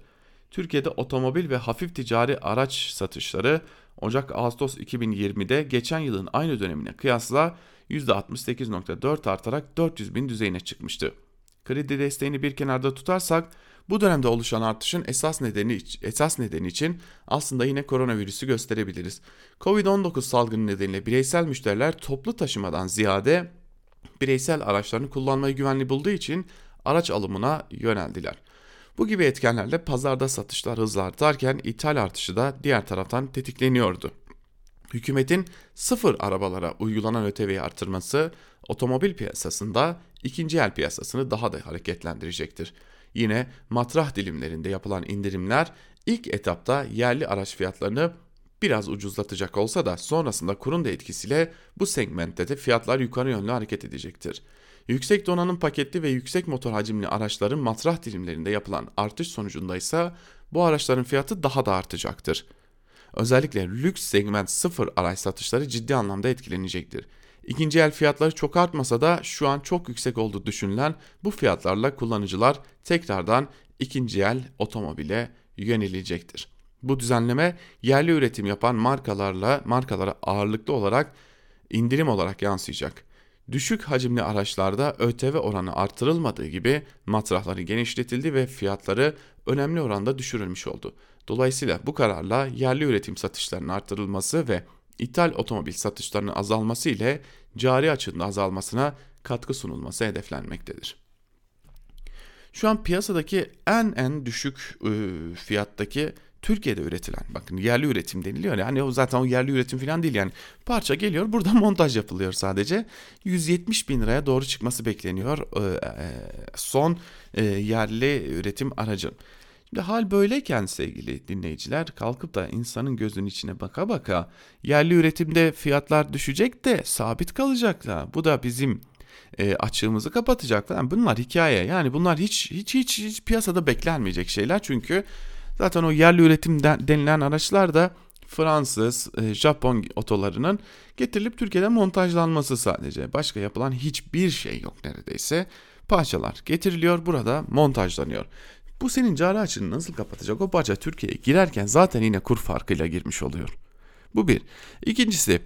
Türkiye'de otomobil ve hafif ticari araç satışları Ocak-Ağustos 2020'de geçen yılın aynı dönemine kıyasla %68.4 artarak 400 bin düzeyine çıkmıştı. Kredi desteğini bir kenarda tutarsak bu dönemde oluşan artışın esas nedeni esas nedeni için aslında yine koronavirüsü gösterebiliriz. Covid-19 salgını nedeniyle bireysel müşteriler toplu taşımadan ziyade bireysel araçlarını kullanmayı güvenli bulduğu için araç alımına yöneldiler. Bu gibi etkenlerle pazarda satışlar hızla artarken ithal artışı da diğer taraftan tetikleniyordu. Hükümetin sıfır arabalara uygulanan ÖTV'yi artırması otomobil piyasasında ikinci el piyasasını daha da hareketlendirecektir. Yine matrah dilimlerinde yapılan indirimler ilk etapta yerli araç fiyatlarını biraz ucuzlatacak olsa da sonrasında kurun da etkisiyle bu segmentte de fiyatlar yukarı yönlü hareket edecektir. Yüksek donanım paketli ve yüksek motor hacimli araçların matrah dilimlerinde yapılan artış sonucunda ise bu araçların fiyatı daha da artacaktır. Özellikle lüks segment sıfır araç satışları ciddi anlamda etkilenecektir. İkinci el fiyatları çok artmasa da şu an çok yüksek olduğu düşünülen bu fiyatlarla kullanıcılar tekrardan ikinci el otomobile yönelecektir. Bu düzenleme yerli üretim yapan markalarla markalara ağırlıklı olarak indirim olarak yansıyacak. Düşük hacimli araçlarda ÖTV oranı artırılmadığı gibi matrahları genişletildi ve fiyatları önemli oranda düşürülmüş oldu. Dolayısıyla bu kararla yerli üretim satışlarının artırılması ve ithal otomobil satışlarının azalması ile cari açığın azalmasına katkı sunulması hedeflenmektedir. Şu an piyasadaki en en düşük e, fiyattaki Türkiye'de üretilen bakın yerli üretim deniliyor yani o zaten o yerli üretim falan değil yani. Parça geliyor burada [LAUGHS] montaj yapılıyor sadece. 170 bin liraya doğru çıkması bekleniyor e, e, son e, yerli üretim aracın. Şimdi hal böyleyken sevgili dinleyiciler kalkıp da insanın gözünün içine baka baka yerli üretimde fiyatlar düşecek de sabit kalacak da bu da bizim e, açığımızı kapatacak falan. Bunlar hikaye. Yani bunlar hiç hiç hiç, hiç piyasada beklenmeyecek şeyler. Çünkü zaten o yerli üretim denilen araçlar da Fransız, e, Japon otolarının getirilip Türkiye'de montajlanması sadece. Başka yapılan hiçbir şey yok neredeyse. Parçalar getiriliyor burada montajlanıyor. Bu senin cari açını nasıl kapatacak? O parça Türkiye'ye girerken zaten yine kur farkıyla girmiş oluyor. Bu bir. İkincisi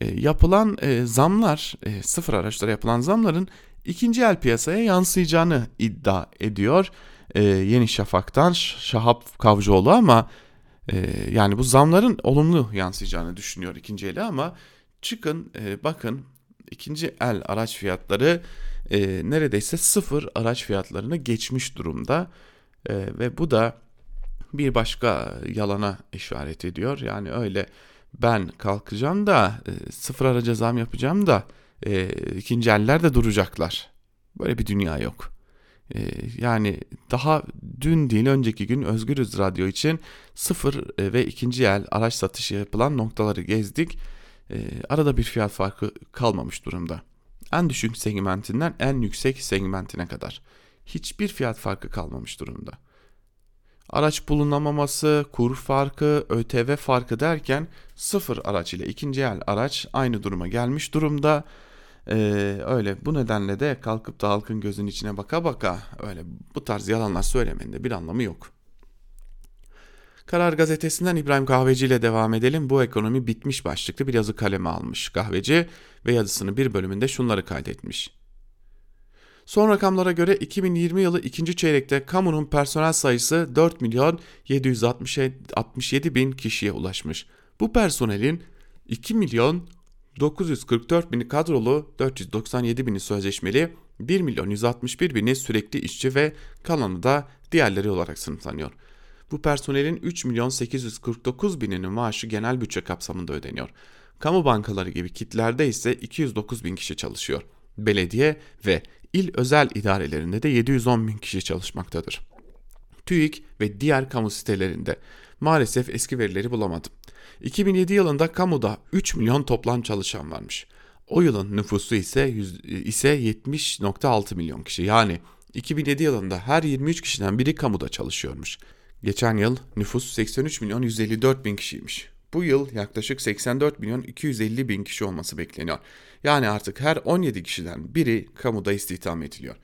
e, yapılan e, zamlar, sıfır araçlara yapılan zamların ikinci el piyasaya yansıyacağını iddia ediyor. E, Yeni Şafak'tan Şahap Kavcıoğlu ama e, yani bu zamların olumlu yansıyacağını düşünüyor ikinci eli ama çıkın e, bakın ikinci el araç fiyatları e, neredeyse sıfır araç fiyatlarını geçmiş durumda. E, ve bu da bir başka yalana işaret ediyor. Yani öyle ben kalkacağım da e, sıfır araca zam yapacağım da e, ikinci eller de duracaklar. Böyle bir dünya yok. E, yani daha dün değil önceki gün Özgürüz Radyo için sıfır e, ve ikinci el araç satışı yapılan noktaları gezdik. E, arada bir fiyat farkı kalmamış durumda. En düşük segmentinden en yüksek segmentine kadar hiçbir fiyat farkı kalmamış durumda. Araç bulunamaması, kur farkı, ÖTV farkı derken sıfır araç ile ikinci el araç aynı duruma gelmiş durumda. Ee, öyle bu nedenle de kalkıp da halkın gözünün içine baka baka öyle bu tarz yalanlar söylemenin de bir anlamı yok. Karar gazetesinden İbrahim Kahveci ile devam edelim. Bu ekonomi bitmiş başlıklı bir yazı kaleme almış Kahveci ve yazısının bir bölümünde şunları kaydetmiş. Son rakamlara göre 2020 yılı ikinci çeyrekte kamunun personel sayısı 4 milyon 767 bin kişiye ulaşmış. Bu personelin 2 milyon 944 bini kadrolu, 497 bini sözleşmeli, 1 milyon 161 bini sürekli işçi ve kalanı da diğerleri olarak sınıflanıyor. Bu personelin 3 milyon 849 bininin maaşı genel bütçe kapsamında ödeniyor. Kamu bankaları gibi kitlerde ise 209 bin kişi çalışıyor. Belediye ve il özel idarelerinde de 710 bin kişi çalışmaktadır. TÜİK ve diğer kamu sitelerinde maalesef eski verileri bulamadım. 2007 yılında kamuda 3 milyon toplam çalışan varmış. O yılın nüfusu ise ise 70.6 milyon kişi. Yani 2007 yılında her 23 kişiden biri kamuda çalışıyormuş. Geçen yıl nüfus 83 milyon 154 bin kişiymiş. Bu yıl yaklaşık 84 milyon 250 bin kişi olması bekleniyor. Yani artık her 17 kişiden biri kamuda istihdam ediliyor.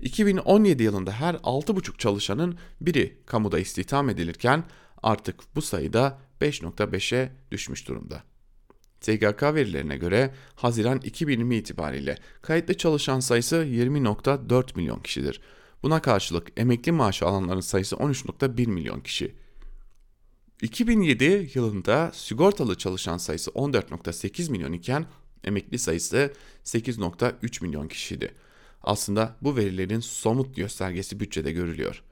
2017 yılında her 6,5 çalışanın biri kamuda istihdam edilirken artık bu sayıda 5.5'e düşmüş durumda. SGK verilerine göre Haziran 2020 itibariyle kayıtlı çalışan sayısı 20.4 milyon kişidir. Buna karşılık emekli maaşı alanların sayısı 13.1 milyon kişi. 2007 yılında sigortalı çalışan sayısı 14.8 milyon iken emekli sayısı 8.3 milyon kişiydi. Aslında bu verilerin somut göstergesi bütçede görülüyor.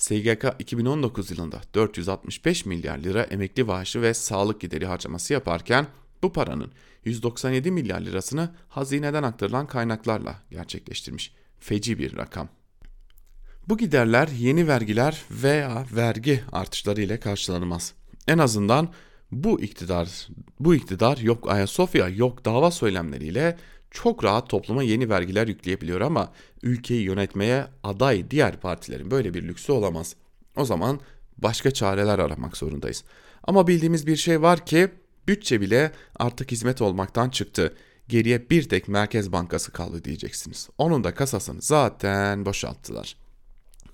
SGK 2019 yılında 465 milyar lira emekli maaşı ve sağlık gideri harcaması yaparken bu paranın 197 milyar lirasını hazineden aktarılan kaynaklarla gerçekleştirmiş. Feci bir rakam. Bu giderler yeni vergiler veya vergi artışları ile karşılanamaz. En azından bu iktidar bu iktidar yok Ayasofya yok dava söylemleriyle çok rahat topluma yeni vergiler yükleyebiliyor ama ülkeyi yönetmeye aday diğer partilerin böyle bir lüksü olamaz. O zaman başka çareler aramak zorundayız. Ama bildiğimiz bir şey var ki bütçe bile artık hizmet olmaktan çıktı. Geriye bir tek Merkez Bankası kaldı diyeceksiniz. Onun da kasasını zaten boşalttılar.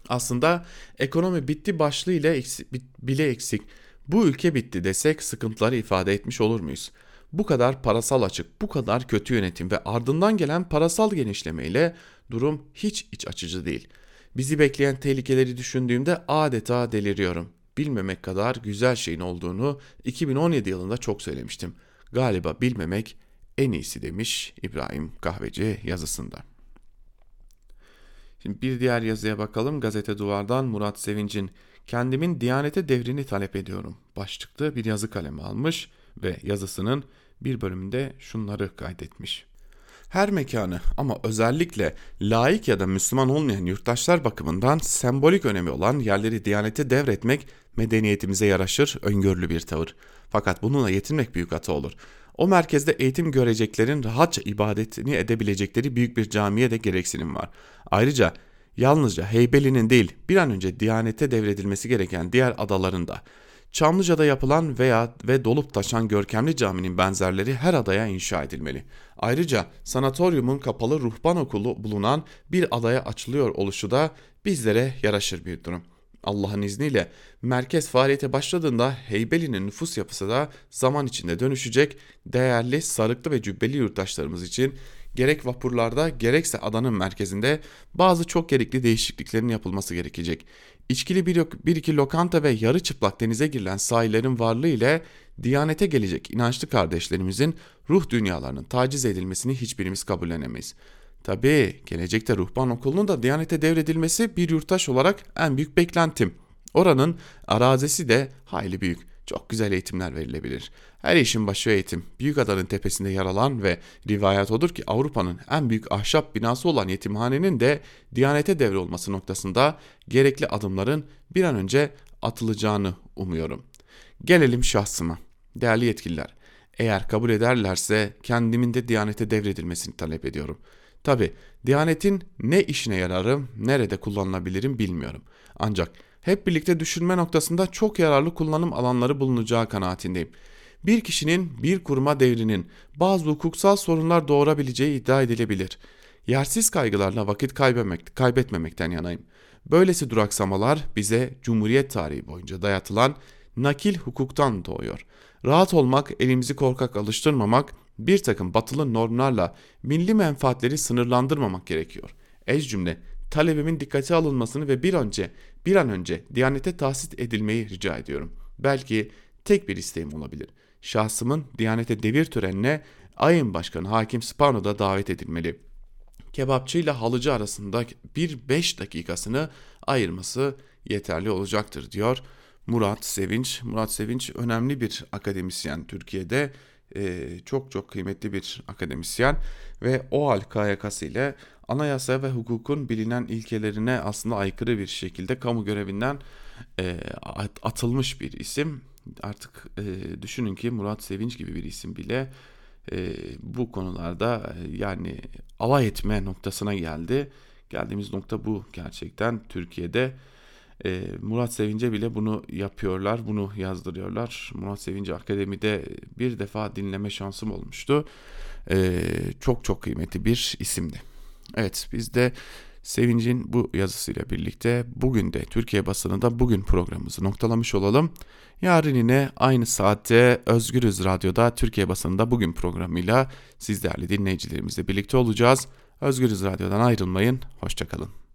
Aslında ekonomi bitti başlığı ile eksik, bile eksik. Bu ülke bitti desek sıkıntıları ifade etmiş olur muyuz? Bu kadar parasal açık, bu kadar kötü yönetim ve ardından gelen parasal genişlemeyle durum hiç iç açıcı değil. Bizi bekleyen tehlikeleri düşündüğümde adeta deliriyorum. Bilmemek kadar güzel şeyin olduğunu 2017 yılında çok söylemiştim. Galiba bilmemek en iyisi demiş İbrahim Kahveci yazısında. Şimdi bir diğer yazıya bakalım. Gazete Duvar'dan Murat Sevinç'in kendimin Diyanete devrini talep ediyorum başlıklı bir yazı kalemi almış ve yazısının bir bölümünde şunları kaydetmiş. Her mekanı ama özellikle laik ya da Müslüman olmayan yurttaşlar bakımından sembolik önemi olan yerleri Diyanete devretmek medeniyetimize yaraşır, öngörülü bir tavır. Fakat bununla yetinmek büyük hata olur. O merkezde eğitim göreceklerin rahatça ibadetini edebilecekleri büyük bir camiye de gereksinim var. Ayrıca yalnızca Heybeli'nin değil bir an önce Diyanete devredilmesi gereken diğer adaların da Çamlıca'da yapılan veya ve dolup taşan görkemli caminin benzerleri her adaya inşa edilmeli. Ayrıca sanatoryumun kapalı ruhban okulu bulunan bir adaya açılıyor oluşu da bizlere yaraşır bir durum. Allah'ın izniyle merkez faaliyete başladığında Heybeli'nin nüfus yapısı da zaman içinde dönüşecek değerli sarıklı ve cübbeli yurttaşlarımız için gerek vapurlarda gerekse adanın merkezinde bazı çok gerekli değişikliklerin yapılması gerekecek. İçkili bir, bir iki lokanta ve yarı çıplak denize girilen sahillerin varlığı ile Diyanete gelecek inançlı kardeşlerimizin ruh dünyalarının taciz edilmesini hiçbirimiz kabullenemeyiz. Tabii gelecekte ruhban okulunun da Diyanete devredilmesi bir yurttaş olarak en büyük beklentim. Oranın arazisi de hayli büyük. Çok güzel eğitimler verilebilir. Her işin başı eğitim. Büyük adanın tepesinde yer alan ve rivayet odur ki Avrupa'nın en büyük ahşap binası olan yetimhanenin de Diyanete devrolması noktasında gerekli adımların bir an önce atılacağını umuyorum. Gelelim şahsıma. Değerli yetkililer, eğer kabul ederlerse kendimin de Diyanete devredilmesini talep ediyorum. Tabi Diyanetin ne işine yararım, nerede kullanılabilirim bilmiyorum. Ancak hep birlikte düşünme noktasında çok yararlı kullanım alanları bulunacağı kanaatindeyim. Bir kişinin bir kuruma devrinin bazı hukuksal sorunlar doğurabileceği iddia edilebilir. Yersiz kaygılarla vakit kaybetmek, kaybetmemekten yanayım. Böylesi duraksamalar bize Cumhuriyet tarihi boyunca dayatılan nakil hukuktan doğuyor. Rahat olmak, elimizi korkak alıştırmamak, bir takım batılı normlarla milli menfaatleri sınırlandırmamak gerekiyor. Ez cümle talebimin dikkate alınmasını ve bir önce bir an önce Diyanete tahsis edilmeyi rica ediyorum. Belki tek bir isteğim olabilir. Şahsımın Diyanete devir törenine ayın başkanı Hakim Spano da davet edilmeli. Kebapçı ile halıcı arasında bir beş dakikasını ayırması yeterli olacaktır diyor Murat Sevinç. Murat Sevinç önemli bir akademisyen Türkiye'de e, çok çok kıymetli bir akademisyen ve o hal KYK'sı ile anayasa ve hukukun bilinen ilkelerine aslında aykırı bir şekilde kamu görevinden e, atılmış bir isim. Artık e, düşünün ki Murat Sevinç gibi bir isim bile e, bu konularda e, yani alay etme noktasına geldi. Geldiğimiz nokta bu gerçekten Türkiye'de. E, Murat Sevince bile bunu yapıyorlar, bunu yazdırıyorlar. Murat Sevince Akademi'de bir defa dinleme şansım olmuştu. E, çok çok kıymetli bir isimdi. Evet biz de Sevinç'in bu yazısıyla birlikte bugün de Türkiye basınında bugün programımızı noktalamış olalım. Yarın yine aynı saatte Özgürüz Radyo'da Türkiye basınında bugün programıyla siz değerli dinleyicilerimizle birlikte olacağız. Özgürüz Radyo'dan ayrılmayın. Hoşçakalın.